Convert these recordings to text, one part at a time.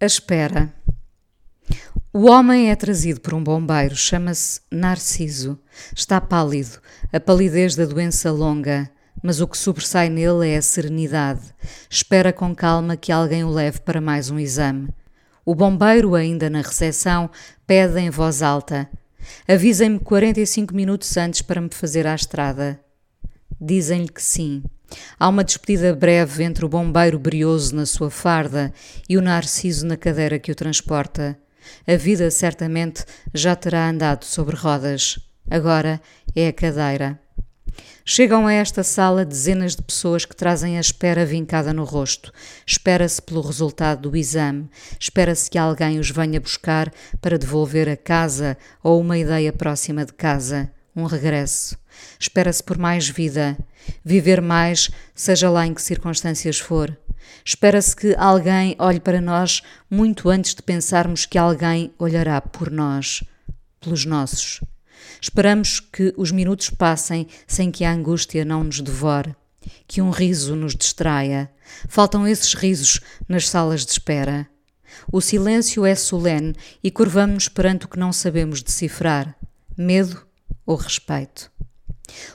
A espera. O homem é trazido por um bombeiro, chama-se Narciso. Está pálido, a palidez da doença longa, mas o que sobressai nele é a serenidade. Espera com calma que alguém o leve para mais um exame. O bombeiro, ainda na recepção, pede em voz alta: Avisem-me 45 minutos antes para me fazer à estrada. Dizem-lhe que sim. Há uma despedida breve entre o bombeiro brioso na sua farda e o narciso na cadeira que o transporta. A vida certamente já terá andado sobre rodas. Agora é a cadeira. Chegam a esta sala dezenas de pessoas que trazem a espera vincada no rosto. Espera-se pelo resultado do exame. Espera-se que alguém os venha buscar para devolver a casa ou uma ideia próxima de casa. Um regresso. Espera-se por mais vida. Viver mais, seja lá em que circunstâncias for. Espera-se que alguém olhe para nós muito antes de pensarmos que alguém olhará por nós, pelos nossos. Esperamos que os minutos passem sem que a angústia não nos devore, que um riso nos distraia. Faltam esses risos nas salas de espera. O silêncio é solene e curvamos-nos perante o que não sabemos decifrar: medo ou respeito.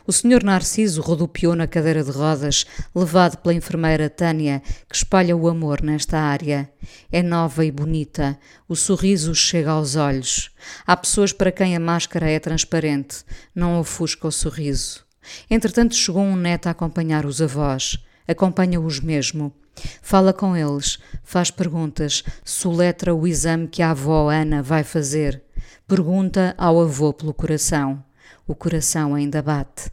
O senhor Narciso rodopiou na cadeira de rodas, levado pela enfermeira Tânia, que espalha o amor nesta área. É nova e bonita, o sorriso chega aos olhos. Há pessoas para quem a máscara é transparente, não ofusca o sorriso. Entretanto, chegou um neto a acompanhar os avós. Acompanha-os mesmo. Fala com eles, faz perguntas, soletra o exame que a avó Ana vai fazer. Pergunta ao avô pelo coração. O coração ainda bate.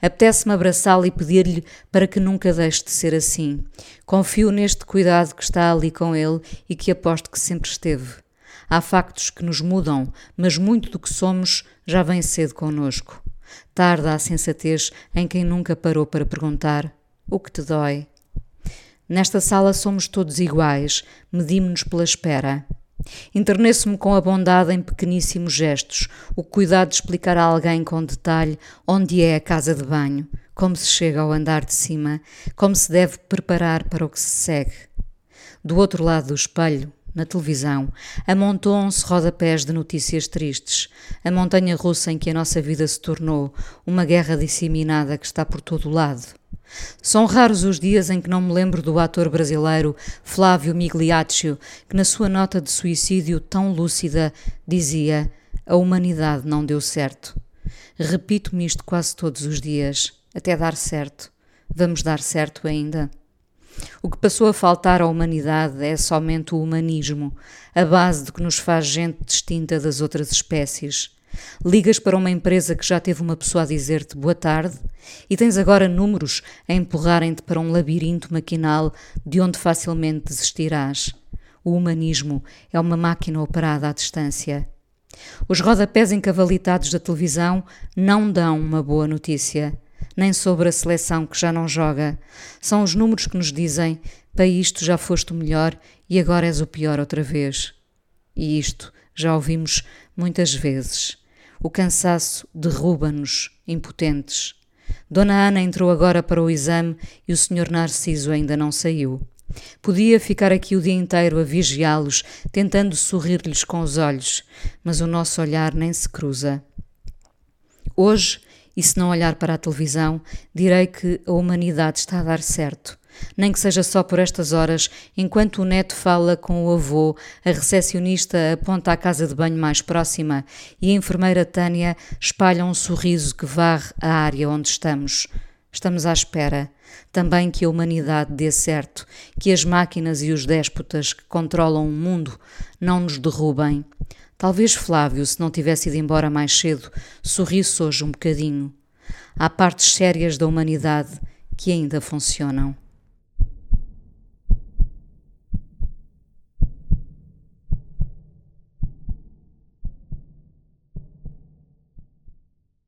Apetece-me abraçá-lo e pedir-lhe para que nunca deixe de ser assim. Confio neste cuidado que está ali com ele e que aposto que sempre esteve. Há factos que nos mudam, mas muito do que somos já vem cedo conosco. Tarda a sensatez em quem nunca parou para perguntar: O que te dói? Nesta sala somos todos iguais, medimos-nos pela espera. Interneço-me com a bondade em pequeníssimos gestos, o cuidado de explicar a alguém com detalhe onde é a casa de banho, como se chega ao andar de cima, como se deve preparar para o que se segue. Do outro lado do espelho, na televisão, amontoam-se rodapés de notícias tristes, a montanha russa em que a nossa vida se tornou, uma guerra disseminada que está por todo o lado. São raros os dias em que não me lembro do ator brasileiro Flávio Migliaccio, que na sua nota de suicídio tão lúcida dizia: A humanidade não deu certo. Repito-me isto quase todos os dias, até dar certo. Vamos dar certo ainda? O que passou a faltar à humanidade é somente o humanismo, a base de que nos faz gente distinta das outras espécies. Ligas para uma empresa que já teve uma pessoa a dizer-te boa tarde e tens agora números a empurrarem-te para um labirinto maquinal de onde facilmente desistirás. O humanismo é uma máquina operada à distância. Os rodapés encavalitados da televisão não dão uma boa notícia, nem sobre a seleção que já não joga. São os números que nos dizem: para isto já foste o melhor e agora és o pior outra vez. E isto já ouvimos muitas vezes. O cansaço derruba-nos, impotentes. Dona Ana entrou agora para o exame e o Sr. Narciso ainda não saiu. Podia ficar aqui o dia inteiro a vigiá-los, tentando sorrir-lhes com os olhos, mas o nosso olhar nem se cruza. Hoje, e se não olhar para a televisão, direi que a humanidade está a dar certo nem que seja só por estas horas, enquanto o neto fala com o avô, a recepcionista aponta à casa de banho mais próxima e a enfermeira Tânia espalha um sorriso que varre a área onde estamos. Estamos à espera. Também que a humanidade dê certo, que as máquinas e os déspotas que controlam o mundo não nos derrubem. Talvez Flávio, se não tivesse ido embora mais cedo, sorrisse hoje um bocadinho. Há partes sérias da humanidade que ainda funcionam.